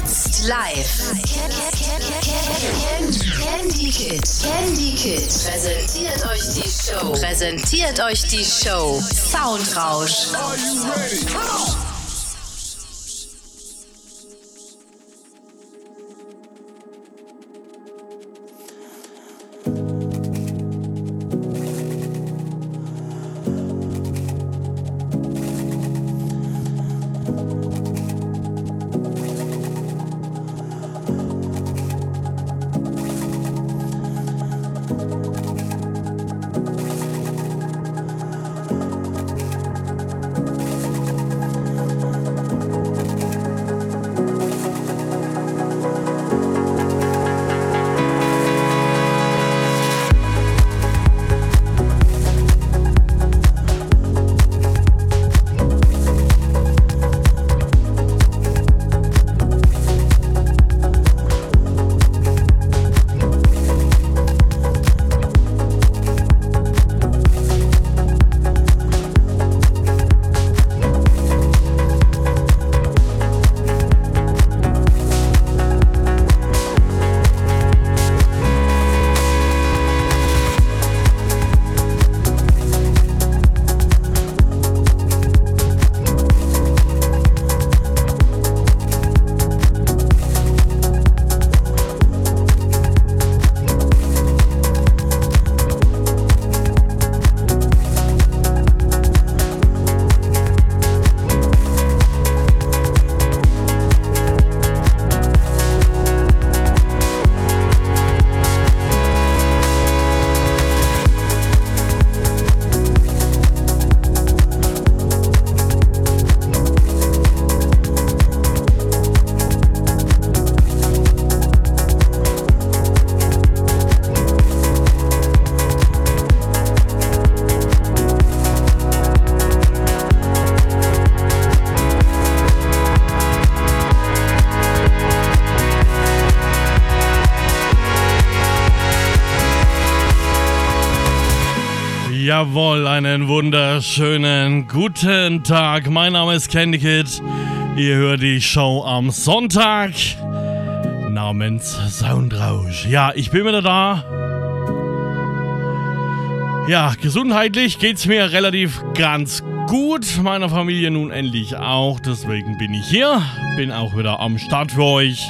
Jetzt live. Candy Kid. Candy Kid präsentiert euch die Show. Präsentiert euch die Show. Soundrausch. Are you ready? Jawohl, einen wunderschönen guten Tag. Mein Name ist Candy Kid. Ihr hört die Show am Sonntag namens Soundrausch. Ja, ich bin wieder da. Ja, gesundheitlich geht's mir relativ ganz gut. Meiner Familie nun endlich auch. Deswegen bin ich hier. Bin auch wieder am Start für euch.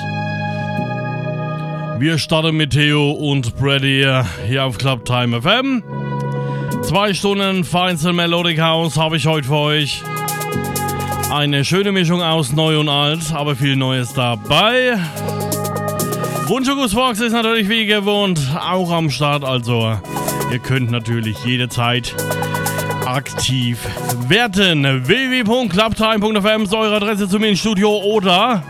Wir starten mit Theo und Brady hier auf Club Time FM. Zwei Stunden Feinste Melodic House habe ich heute für euch. Eine schöne Mischung aus Neu und Alt, aber viel Neues dabei. Wunschgussbox ist natürlich wie gewohnt auch am Start, also ihr könnt natürlich jederzeit aktiv werden. www.clubtime.fm ist eure Adresse zu mir ins Studio oder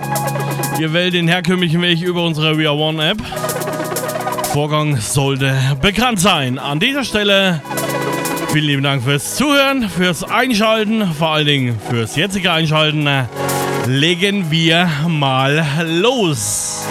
ihr wählt den herkömmlichen Weg über unsere We Are One App. Vorgang sollte bekannt sein. An dieser Stelle Vielen lieben Dank fürs Zuhören, fürs Einschalten, vor allen Dingen fürs jetzige Einschalten. Legen wir mal los.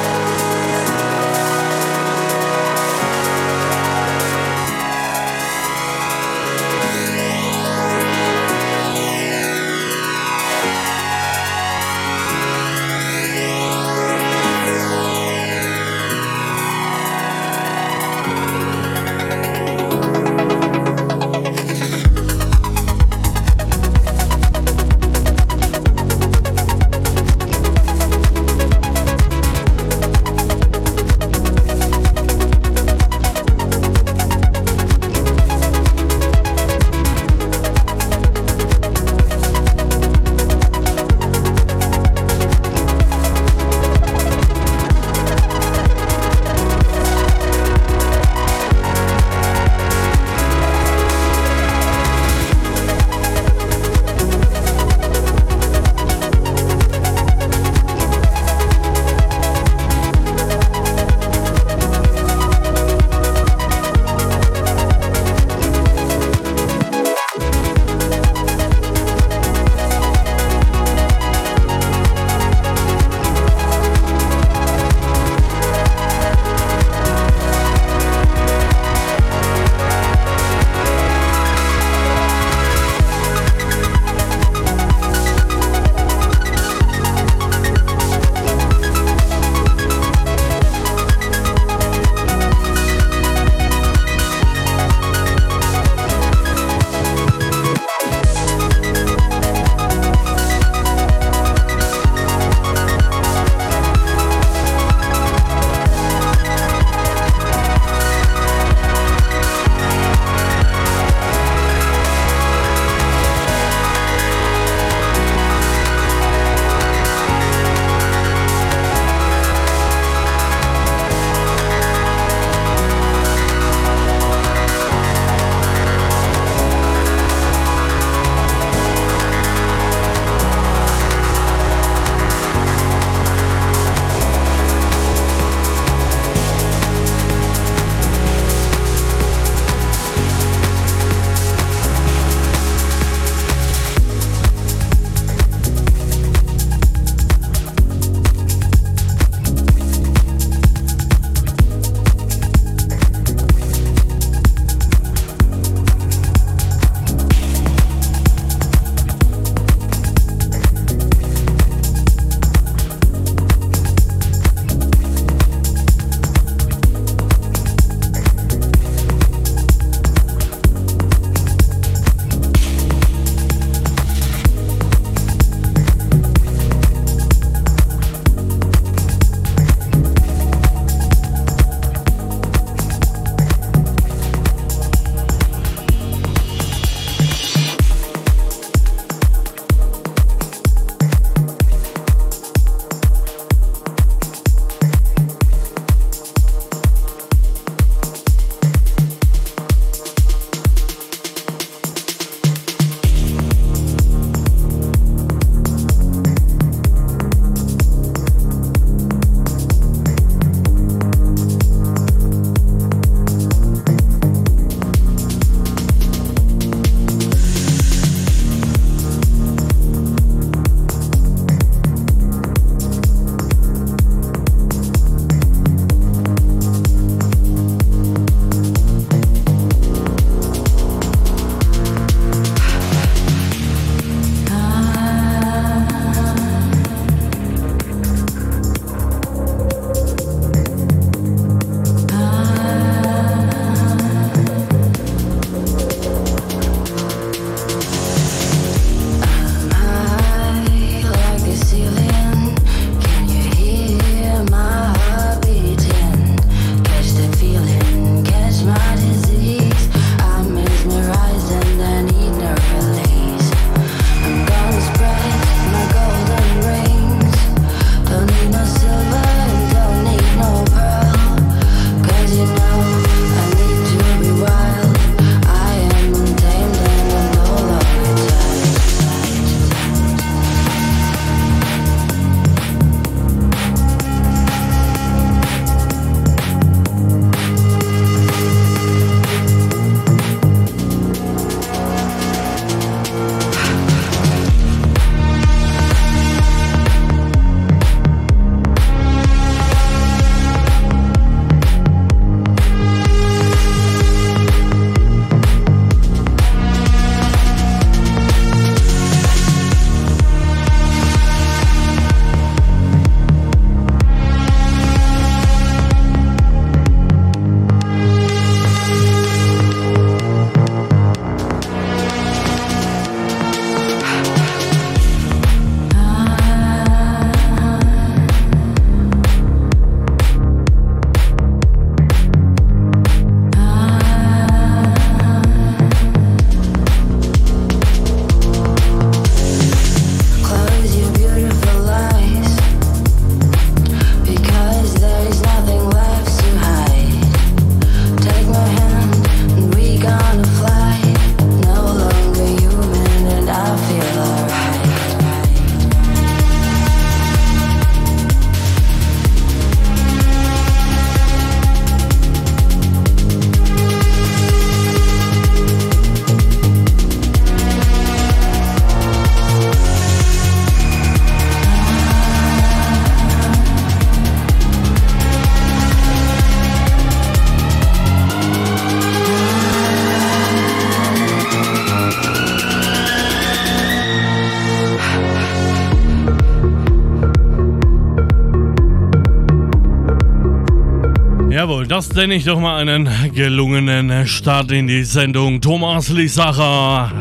Das nenne ich doch mal einen gelungenen Start in die Sendung. Thomas Lisacher.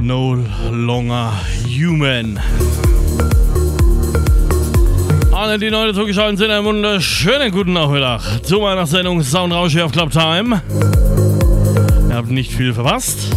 No longer human. Alle, die neu zugeschaltet sind, einen wunderschönen guten Nachmittag zu meiner Sendung Soundrausch hier auf Club Time. Ihr habt nicht viel verpasst.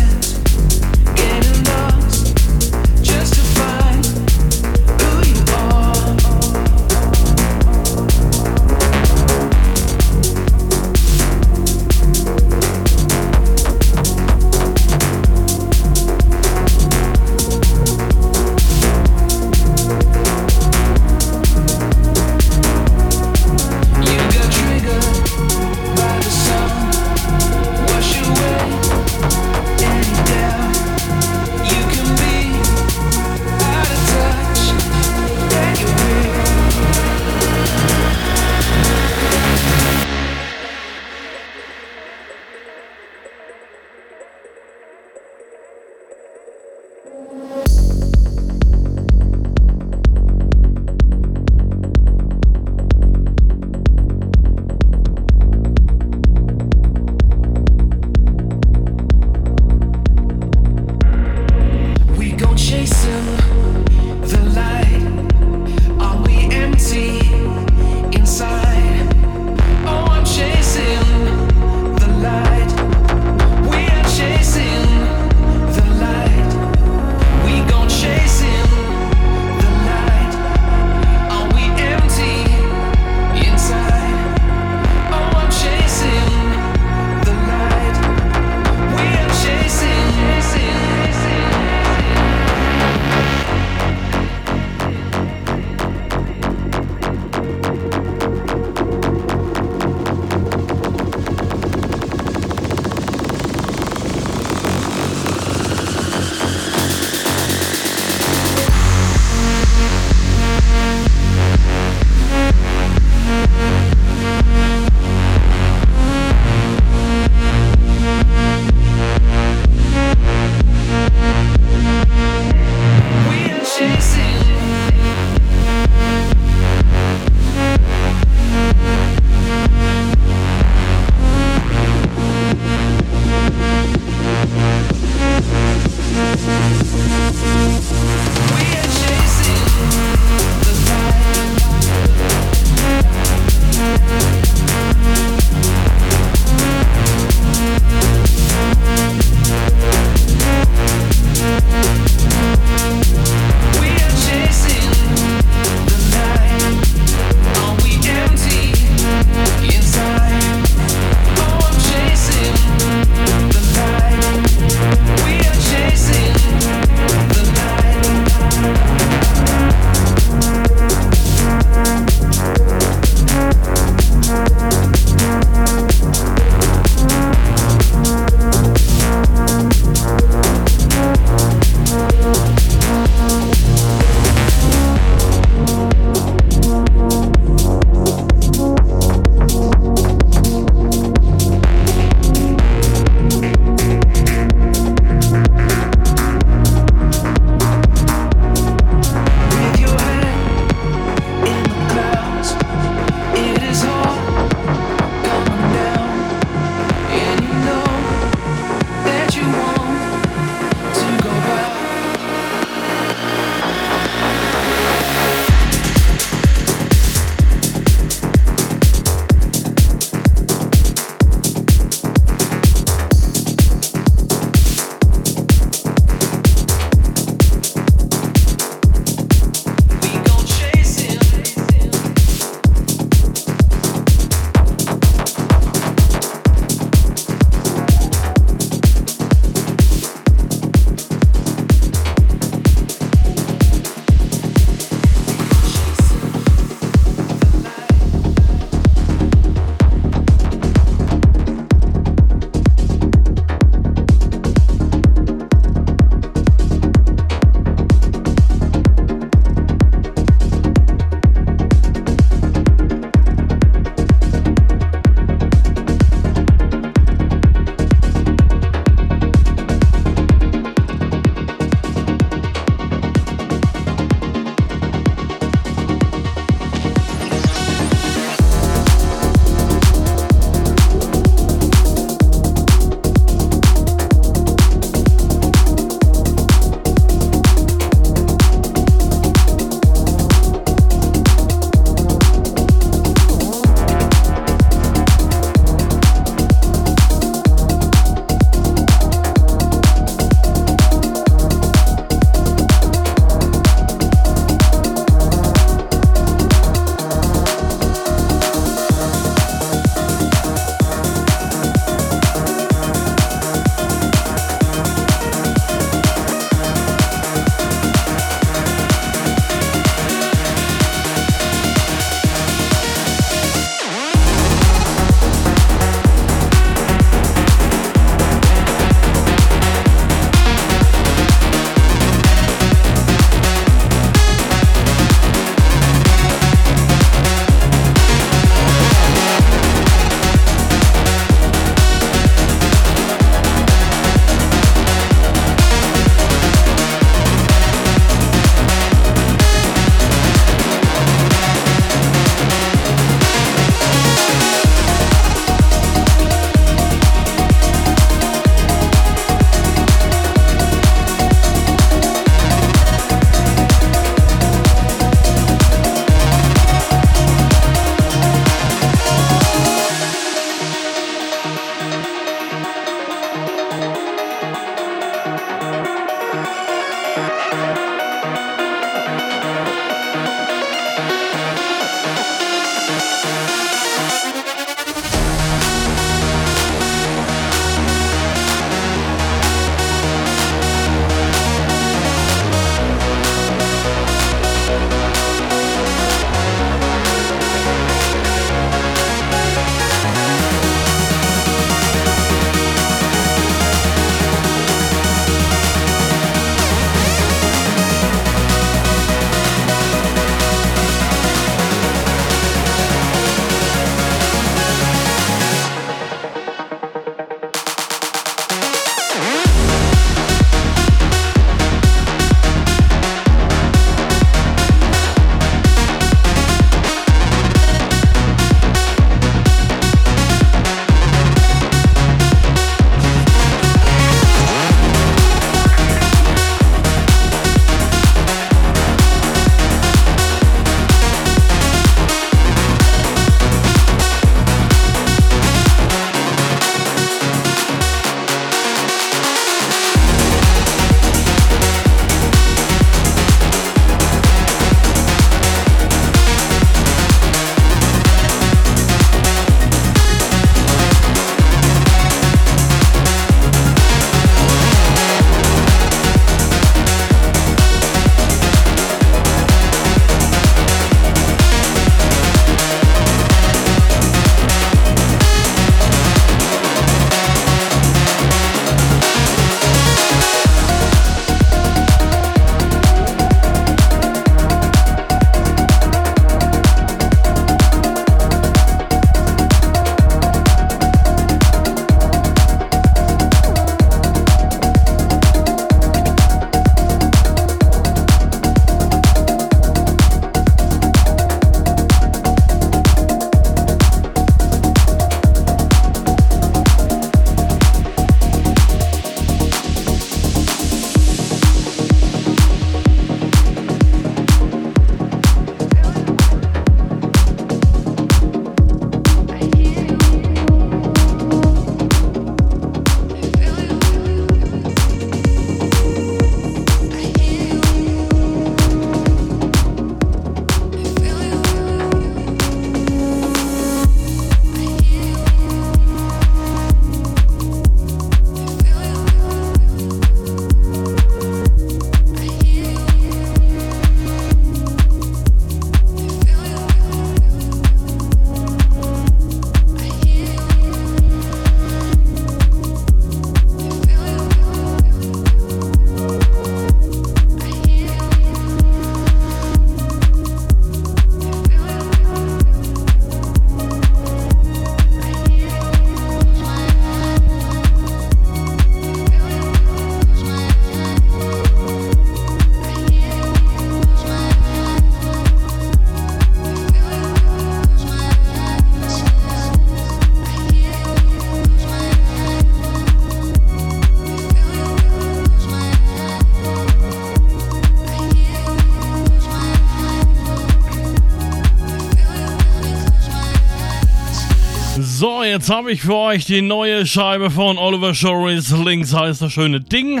Jetzt habe ich für euch die neue Scheibe von Oliver Shores. Links heißt das schöne Ding.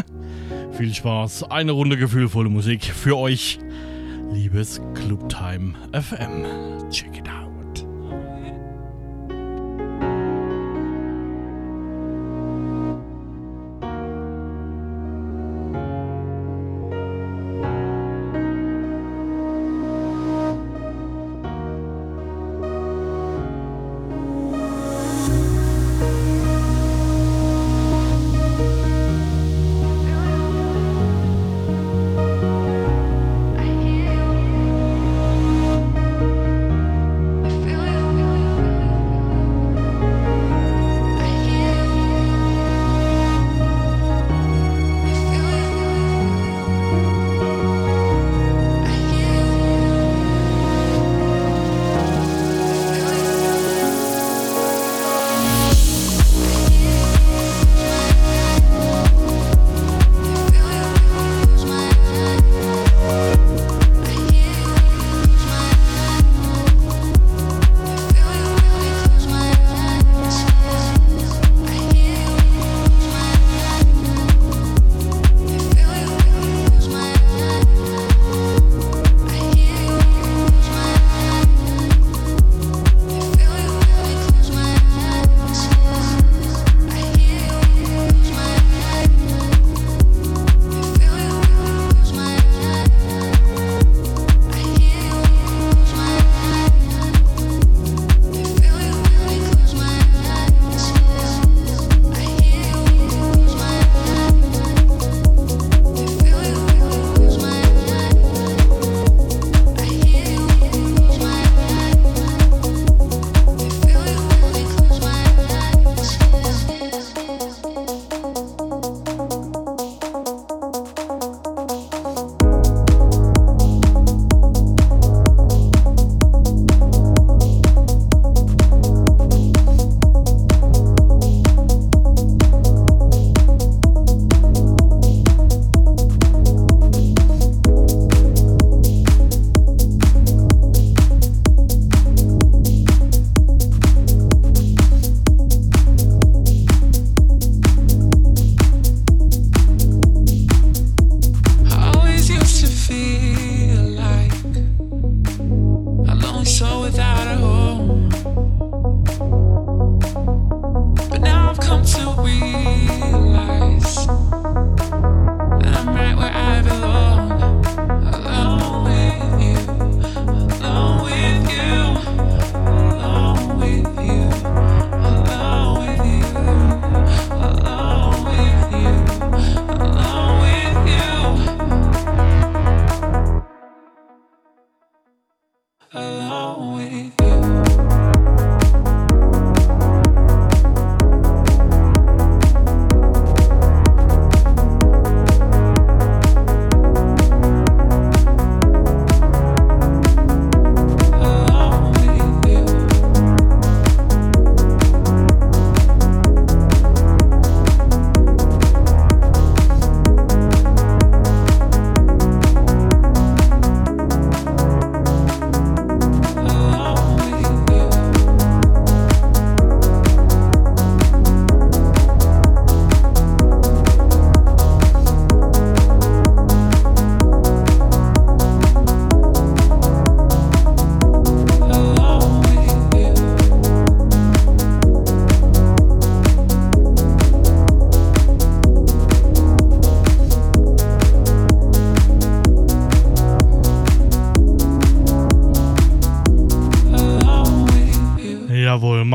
Viel Spaß, eine Runde gefühlvolle Musik für euch, liebes Clubtime FM. Check it out.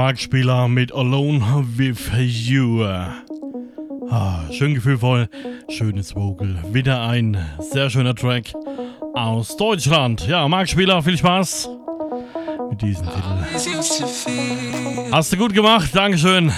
Marktspieler mit Alone with You. Ah, schön gefühlvoll, schönes Vogel. Wieder ein sehr schöner Track aus Deutschland. Ja, Marktspieler, viel Spaß mit diesem Titel. Hast du gut gemacht, Dankeschön.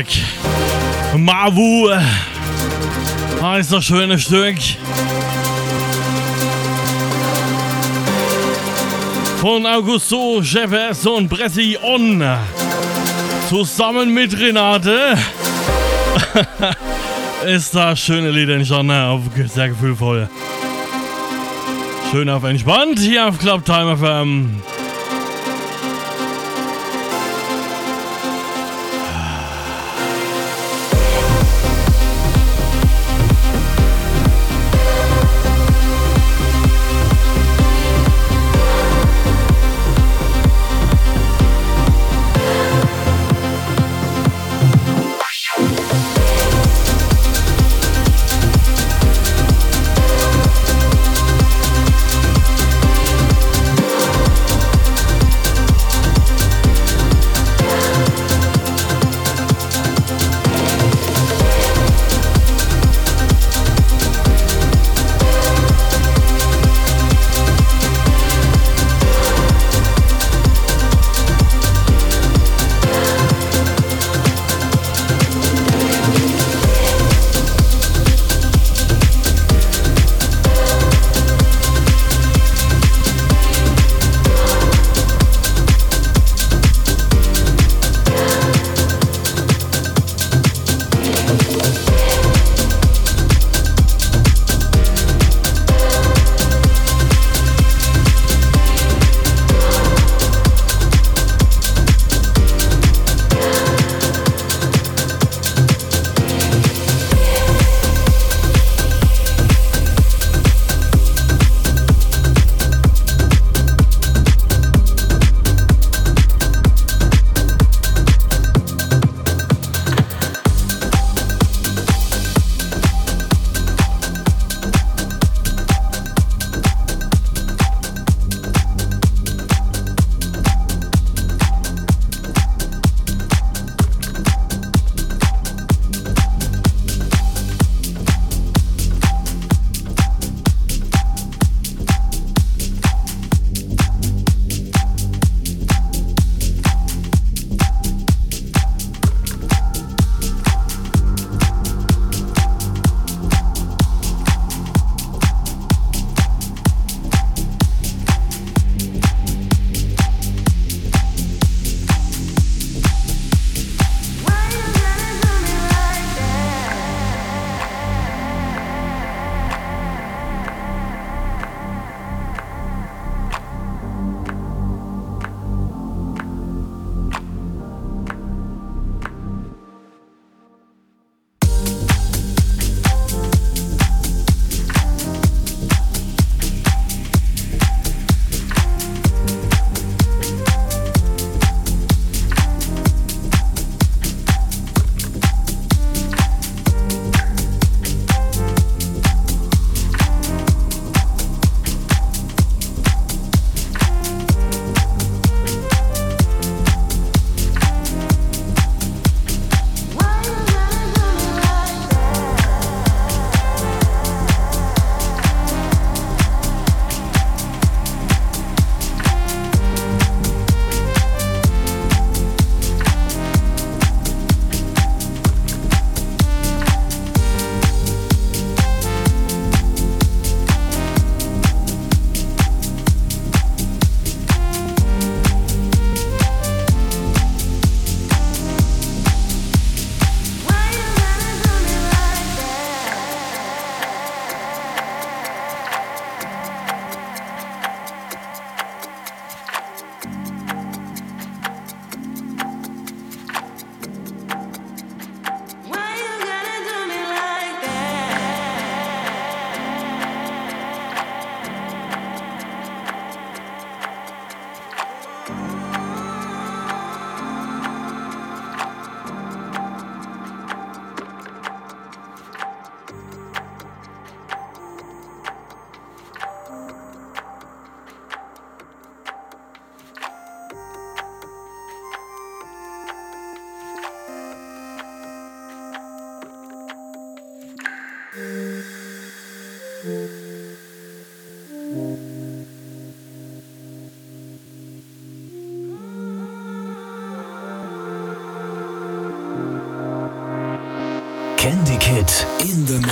Track. Mavu heißt das schöne Stück. Von Augusto Jeffers und Bressi On. Zusammen mit Renate. ist das schöne Lied entstanden. Auf sehr gefühlvoll. Schön auf entspannt hier auf Club Time FM.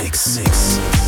In the Mix.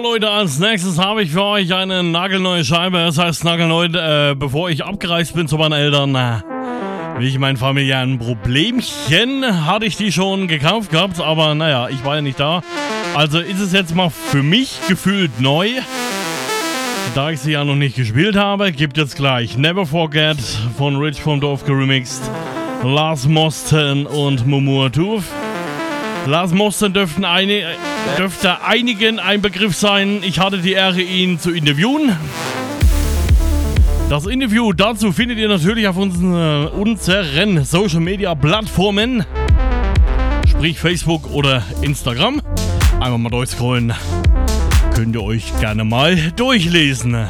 Leute, als nächstes habe ich für euch eine nagelneue Scheibe. Das heißt nagelneu, äh, bevor ich abgereist bin zu meinen Eltern. Äh, wegen meinen familiären Problemchen hatte ich die schon gekauft gehabt, aber naja, ich war ja nicht da. Also ist es jetzt mal für mich gefühlt neu. Da ich sie ja noch nicht gespielt habe, gibt es gleich Never Forget von Rich vom Dorf geremixed, Lars Mosten und Mumur Tuf. Lars Mosten dürften eine, dürfte einigen ein Begriff sein. Ich hatte die Ehre, ihn zu interviewen. Das Interview dazu findet ihr natürlich auf unseren, unseren Social Media Plattformen, sprich Facebook oder Instagram. Einfach mal durchscrollen. Könnt ihr euch gerne mal durchlesen.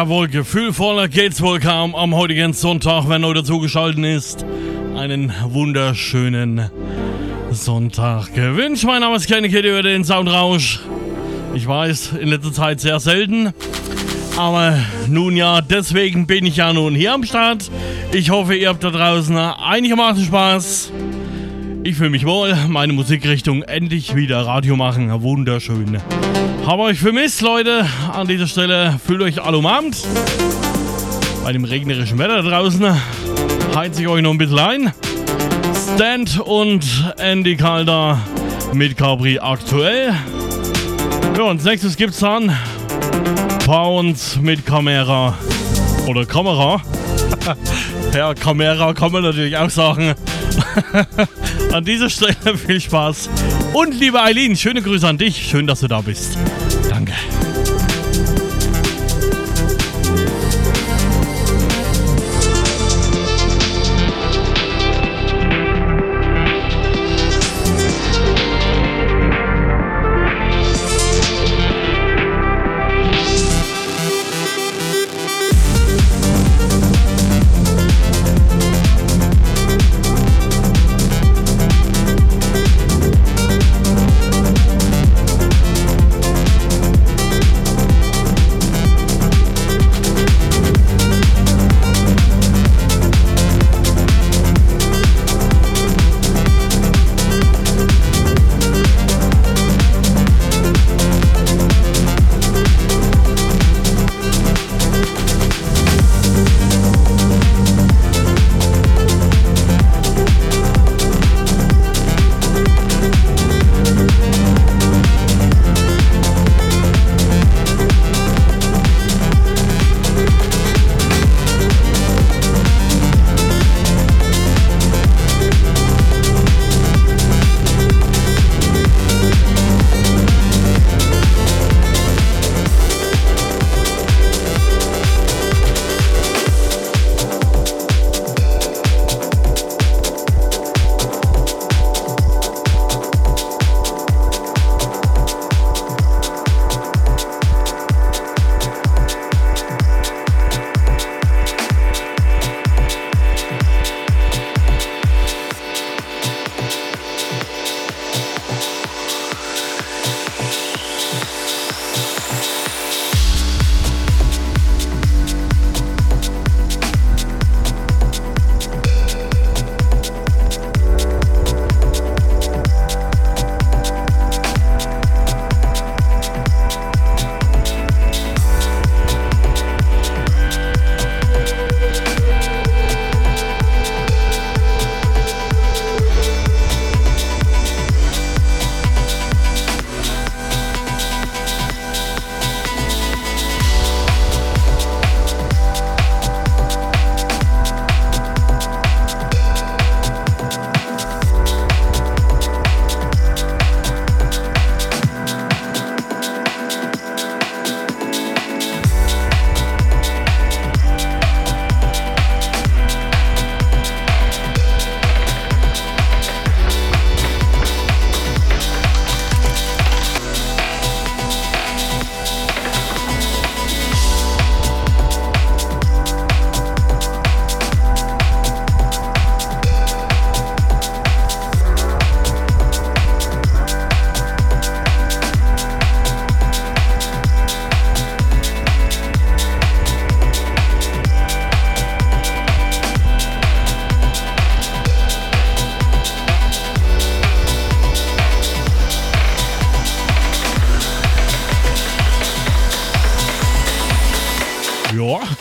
Jawohl, gefühlvoller geht's wohl kaum am heutigen Sonntag, wenn heute zugeschaltet ist. Einen wunderschönen Sonntag gewünscht. Mein Name ist Kenny Kitty über den Soundrausch. Ich weiß, in letzter Zeit sehr selten. Aber nun ja, deswegen bin ich ja nun hier am Start. Ich hoffe, ihr habt da draußen einigermaßen Spaß. Ich fühle mich wohl, meine Musikrichtung endlich wieder Radio machen. Wunderschön. Habe euch vermisst, Leute. An dieser Stelle fühlt euch alle umarmt. Bei dem regnerischen Wetter draußen heize ich euch noch ein bisschen ein. Stand und Andy Calder mit Capri aktuell. Ja, und nächstes gibt's dann Pounds mit Kamera. Oder Kamera. ja, Kamera kann man natürlich auch sagen. an dieser Stelle viel Spaß. Und liebe Eileen, schöne Grüße an dich. Schön, dass du da bist. Danke.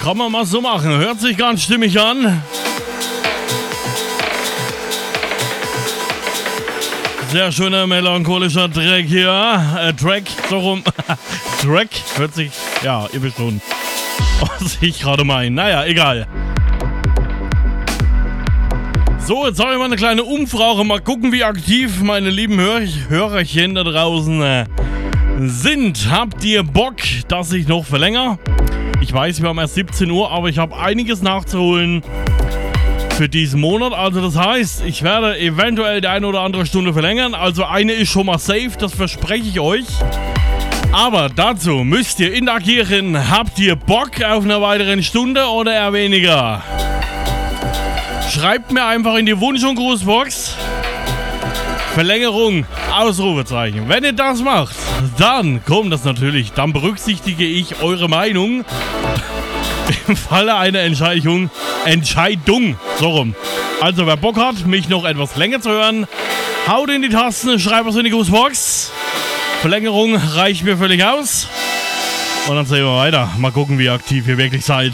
Kann man mal so machen. Hört sich ganz stimmig an. Sehr schöner melancholischer Track hier. Äh, Track, so rum. Track hört sich, ja, ihr wisst schon, was ich gerade meine. Naja, egal. So, jetzt habe ich mal eine kleine Umfrage. Mal gucken, wie aktiv meine lieben Hör Hörerchen da draußen äh, sind. Habt ihr Bock, dass ich noch verlängere? Ich weiß, wir haben erst 17 Uhr, aber ich habe einiges nachzuholen für diesen Monat. Also das heißt, ich werde eventuell die eine oder andere Stunde verlängern. Also eine ist schon mal safe, das verspreche ich euch. Aber dazu müsst ihr interagieren. Habt ihr Bock auf eine weitere Stunde oder eher weniger? Schreibt mir einfach in die Wunsch- und Grußbox. Verlängerung, Ausrufezeichen. Wenn ihr das macht, dann kommt das natürlich. Dann berücksichtige ich eure Meinung im Falle einer Entscheidung. Entscheidung, so rum. Also wer Bock hat, mich noch etwas länger zu hören, haut in die Tasten, schreibt was in die Grußbox. Verlängerung reicht mir völlig aus. Und dann sehen wir weiter. Mal gucken, wie aktiv ihr wirklich seid.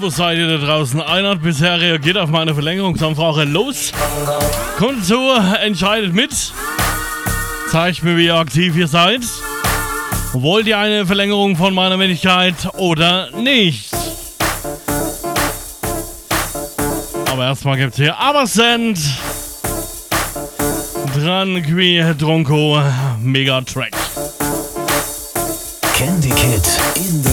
Wo seid ihr da draußen? Einer hat bisher reagiert auf meine Verlängerungsanfrage. Los! Kommt zu, entscheidet mit. Zeigt mir, wie aktiv ihr seid. Wollt ihr eine Verlängerung von meiner Männlichkeit oder nicht? Aber erstmal gibt es hier Abersend. Dran Qui Dronko Mega Track. Candy Kid in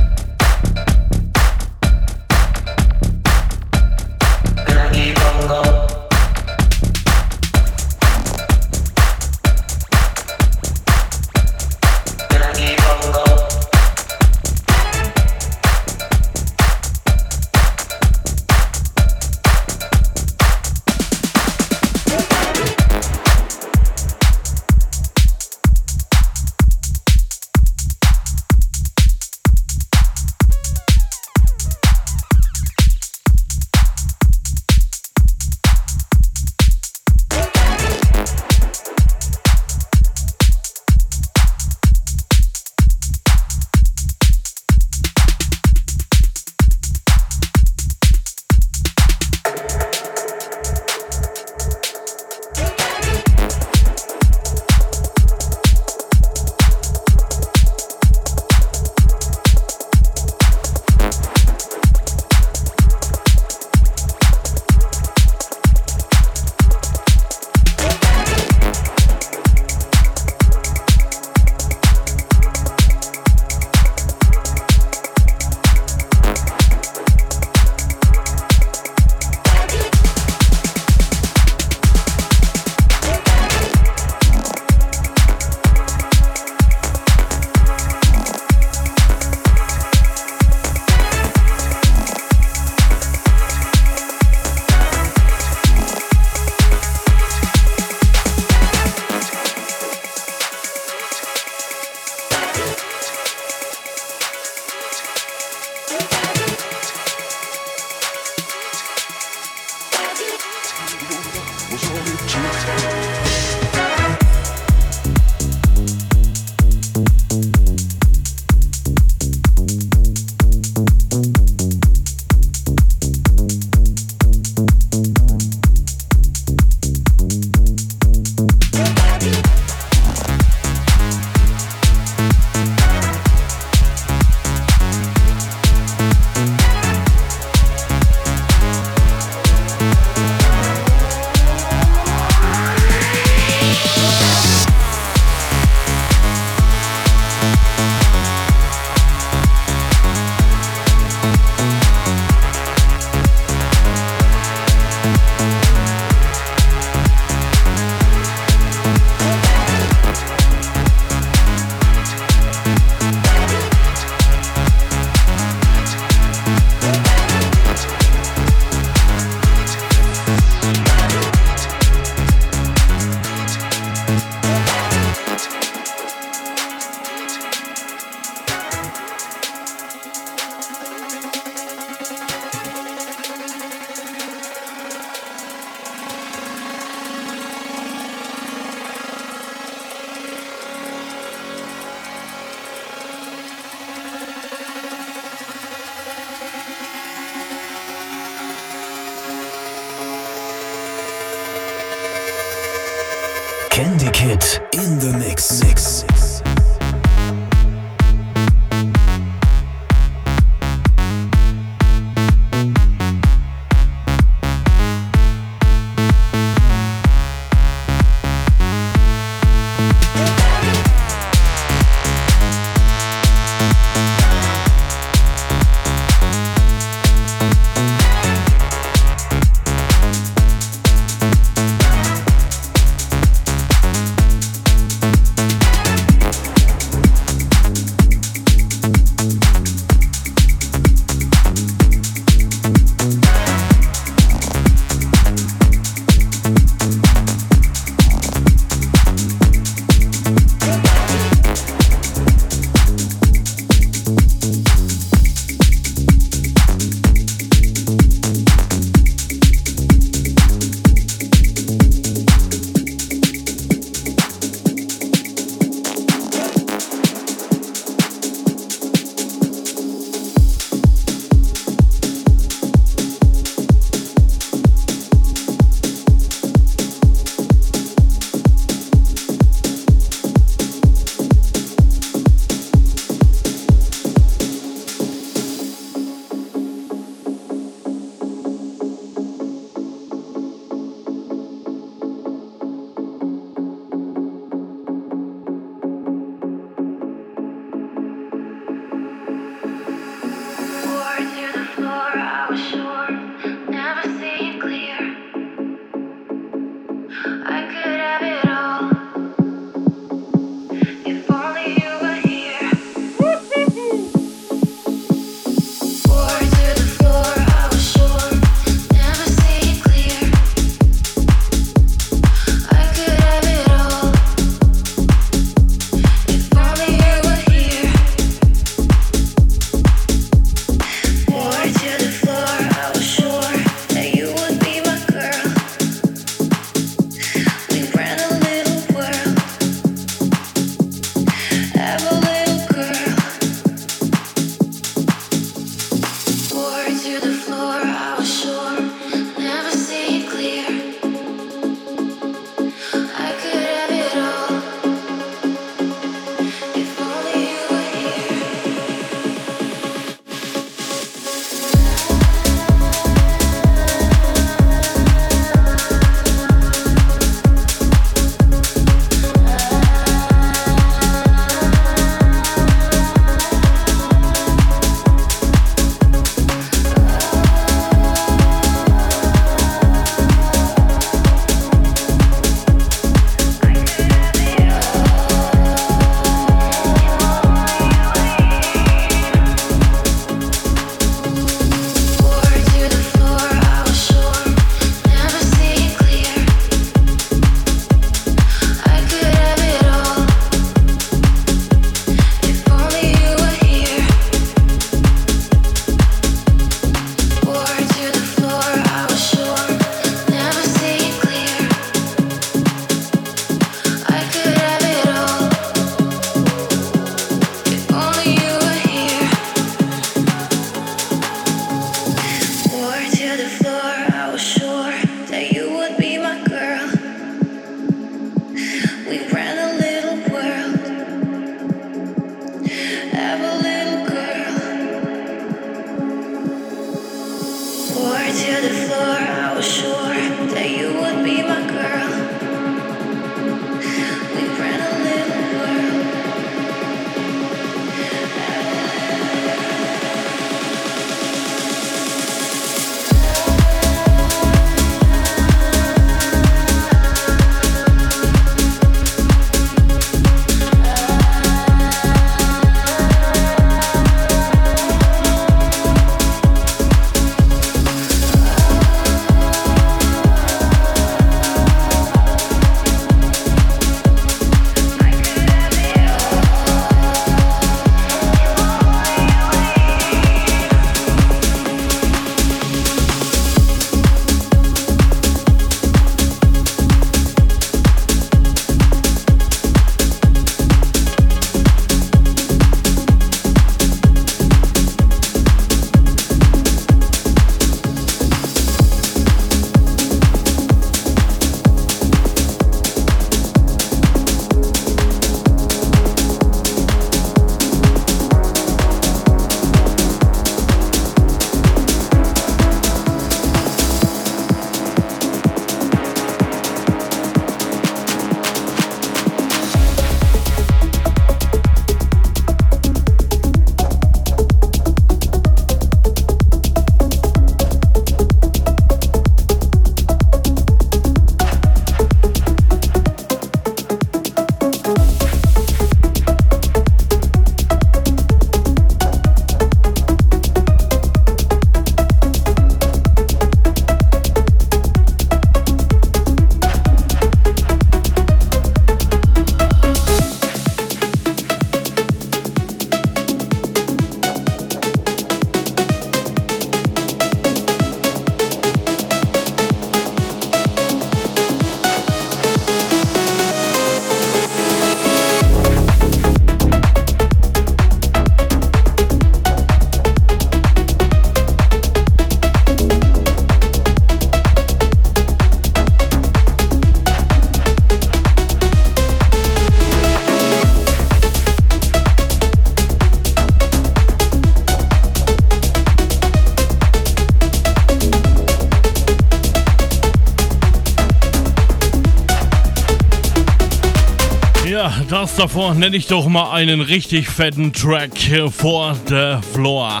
das davor nenne ich doch mal einen richtig fetten Track vor the Floor.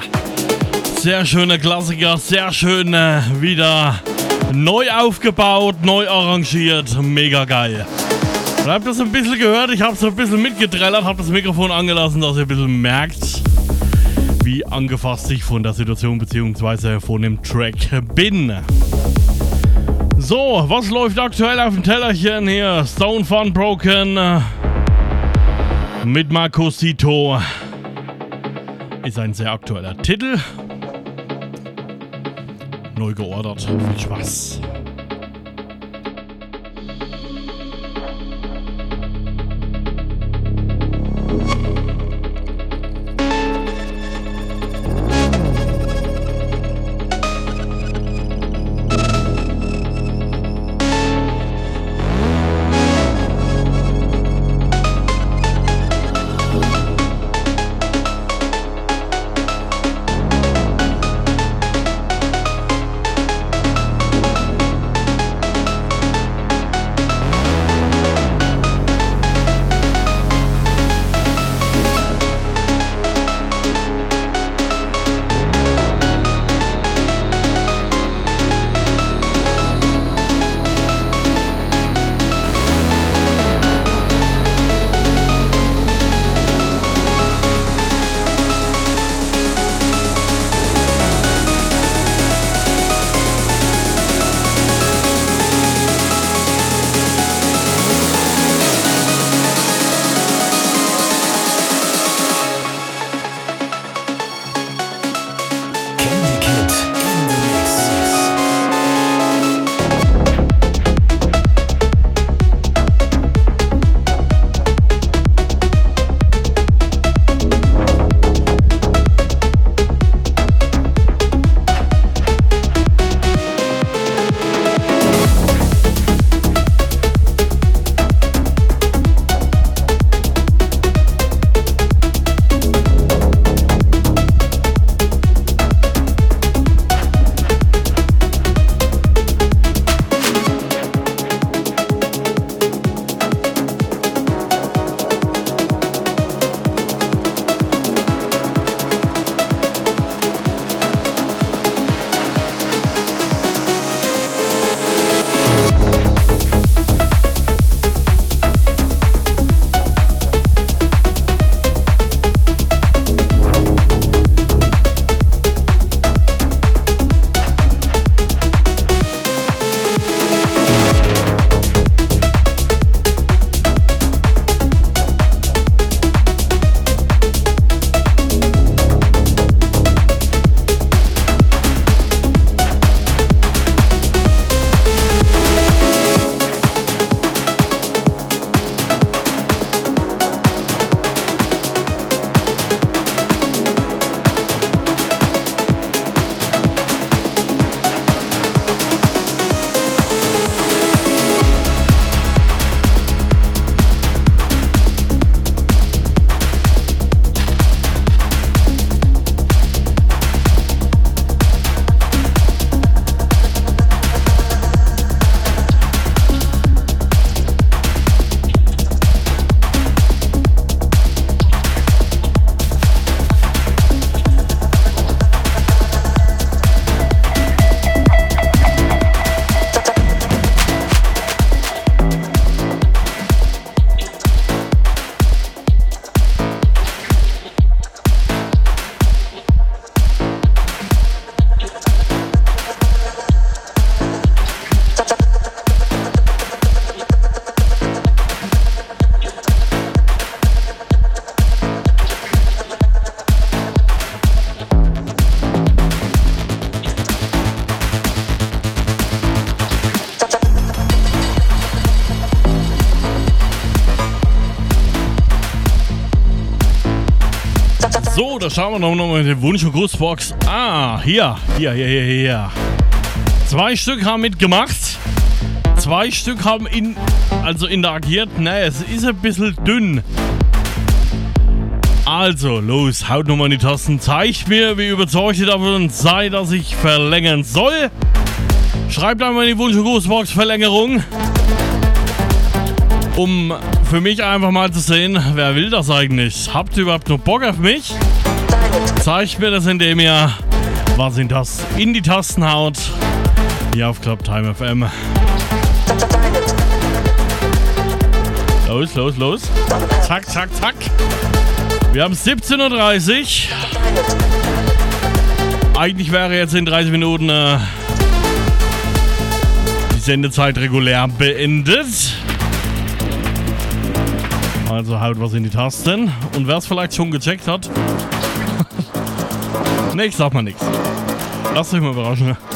Sehr schöner Klassiker, sehr schön wieder neu aufgebaut, neu arrangiert, mega geil. Und habt das ein bisschen gehört, ich habe es ein bisschen mitgedrellert, habe das Mikrofon angelassen, dass ihr ein bisschen merkt, wie angefasst ich von der Situation bzw. von dem Track bin. So, was läuft aktuell auf dem Tellerchen hier? Stone Fun Broken äh, mit Marco Sito ist ein sehr aktueller Titel. Neu geordert. Viel Spaß. Schauen wir noch mal in die Wunsch- und Grußbox. Ah, hier, hier, hier, hier, hier. Zwei Stück haben mitgemacht. Zwei Stück haben in, also interagiert. Ne, es ist ein bisschen dünn. Also, los, haut nochmal in die Tasten. Zeigt mir, wie überzeugt ihr davon seid, dass ich verlängern soll. Schreibt einmal in die Wunsch- und Grußbox Verlängerung. Um für mich einfach mal zu sehen, wer will das eigentlich? Habt ihr überhaupt noch Bock auf mich? Zeigt mir das, indem ihr was in, das, in die Tasten haut. Hier auf Club Time FM. Los, los, los. Zack, zack, zack. Wir haben 17.30 Uhr. Eigentlich wäre jetzt in 30 Minuten äh, die Sendezeit regulär beendet. Also haut was in die Tasten. Und wer es vielleicht schon gecheckt hat. Ne, ich sag mal nichts. Lasst euch mal überraschen.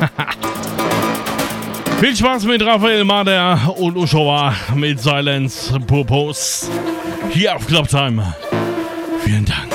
Viel Spaß mit Raphael Mader und Ushoa mit Silence Purpose hier auf Clubtime. Vielen Dank.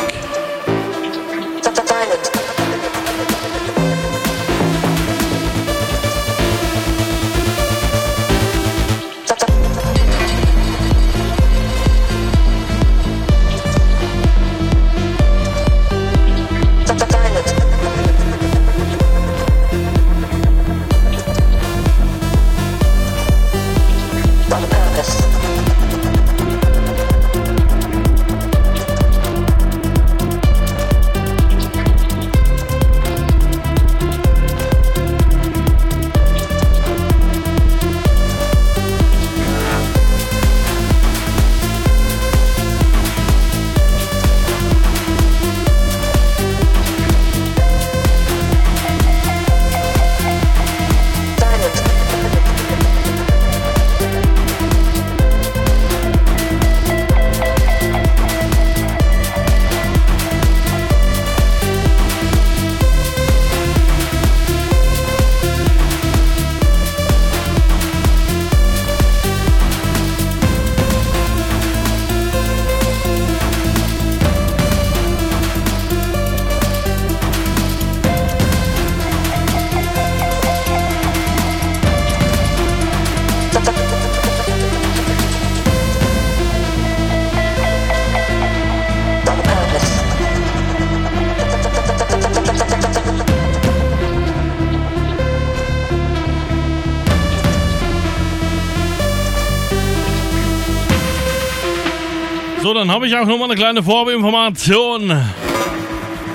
Dann habe ich auch noch mal eine kleine Vorbeinformation.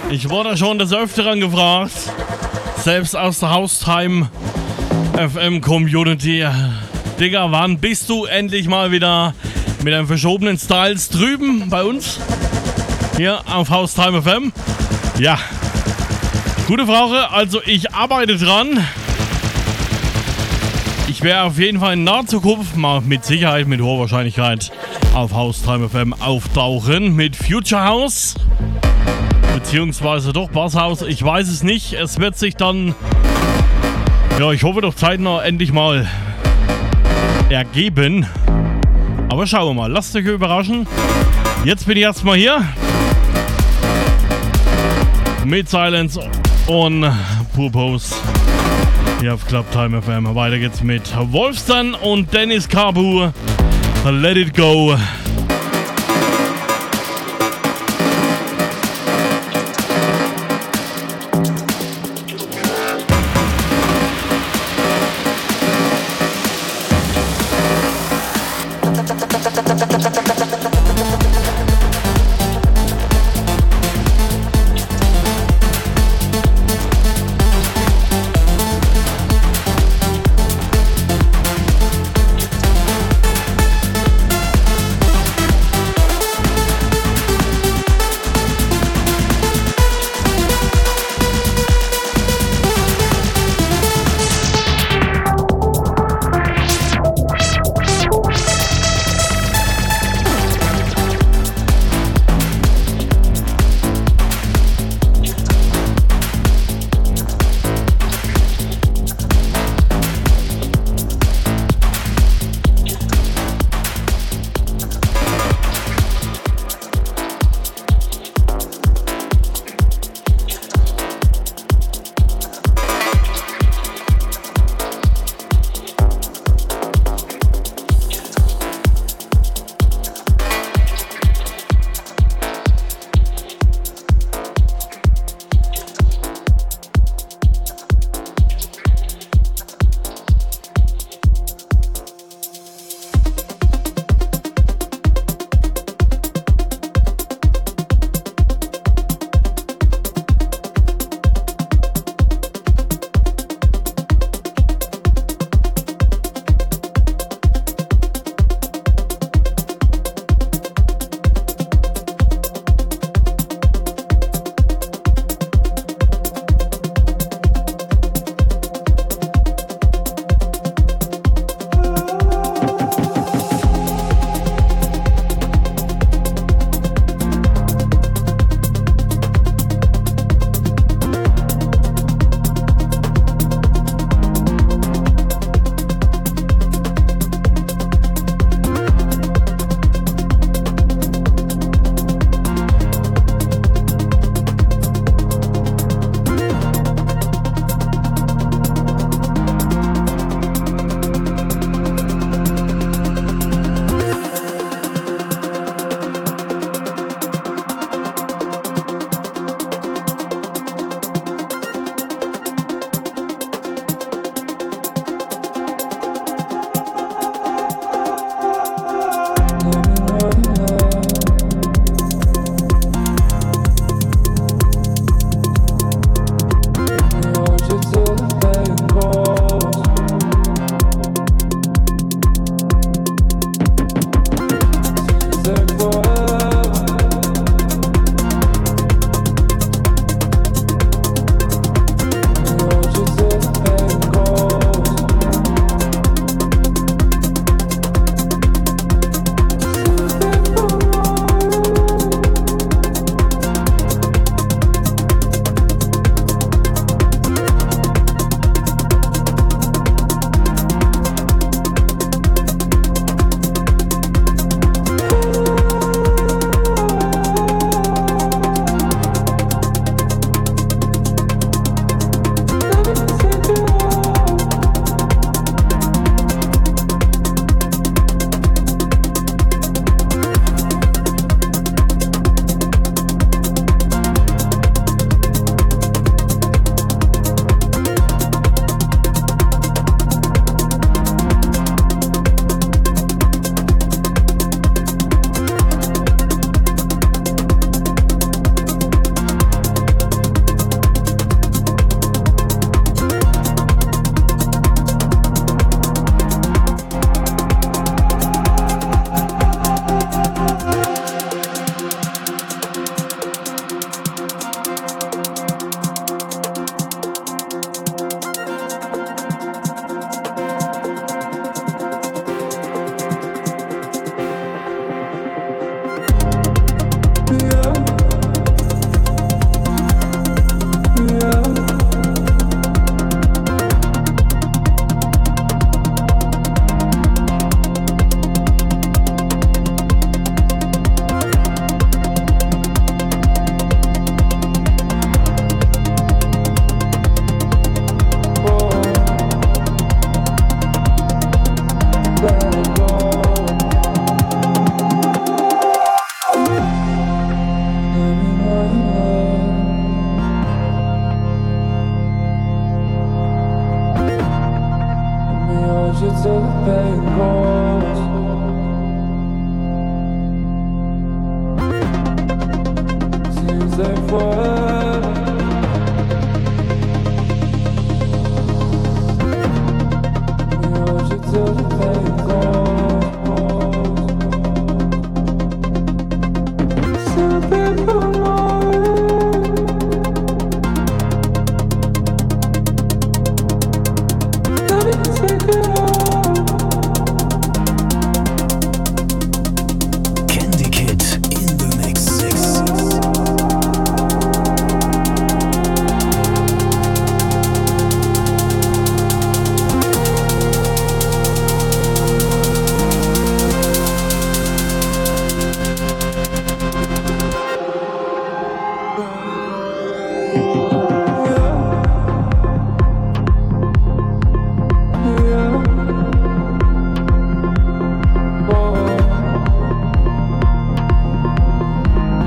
Ich wurde schon des Öfteren gefragt, selbst aus der Haustime FM Community. Digga, wann bist du endlich mal wieder mit einem verschobenen Styles drüben bei uns? Hier auf Haustime FM? Ja. Gute Frage, also ich arbeite dran. Ich werde auf jeden Fall in naher Zukunft mal mit Sicherheit, mit hoher Wahrscheinlichkeit auf House Time FM auftauchen mit Future House. Beziehungsweise doch Bass House. Ich weiß es nicht. Es wird sich dann. Ja, ich hoffe doch zeitnah endlich mal ergeben. Aber schauen wir mal. Lasst euch überraschen. Jetzt bin ich erstmal hier. Mit Silence und Purpose. Hier auf Club Time FM. Weiter geht's mit Wolfstan und Dennis Kabu. Let it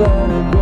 better go.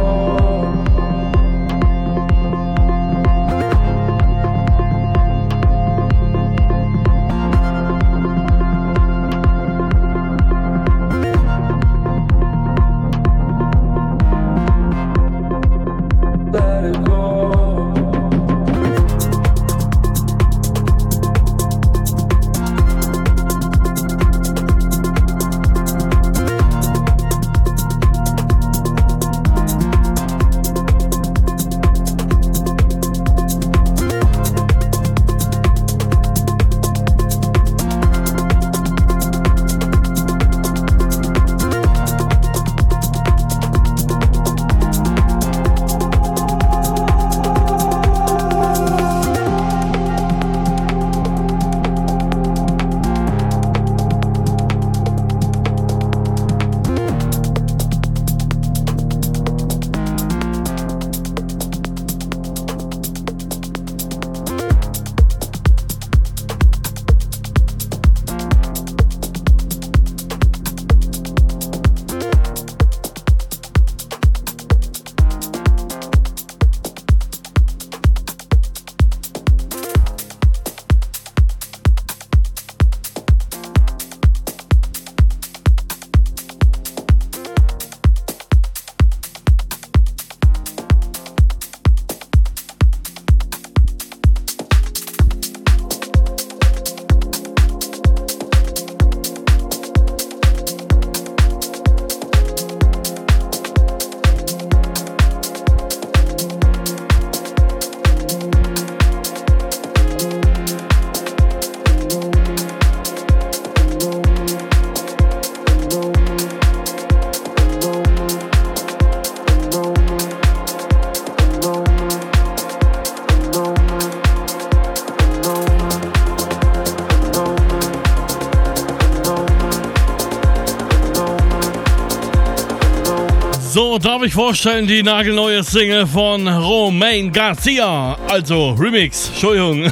Darf ich vorstellen, die nagelneue Single von Romain Garcia. Also Remix, Entschuldigung.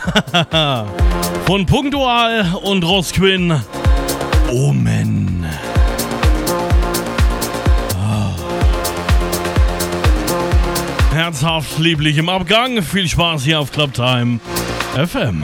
von Punktual und Rosquin. Omen. Ah. Herzhaft, lieblich im Abgang. Viel Spaß hier auf Clubtime FM.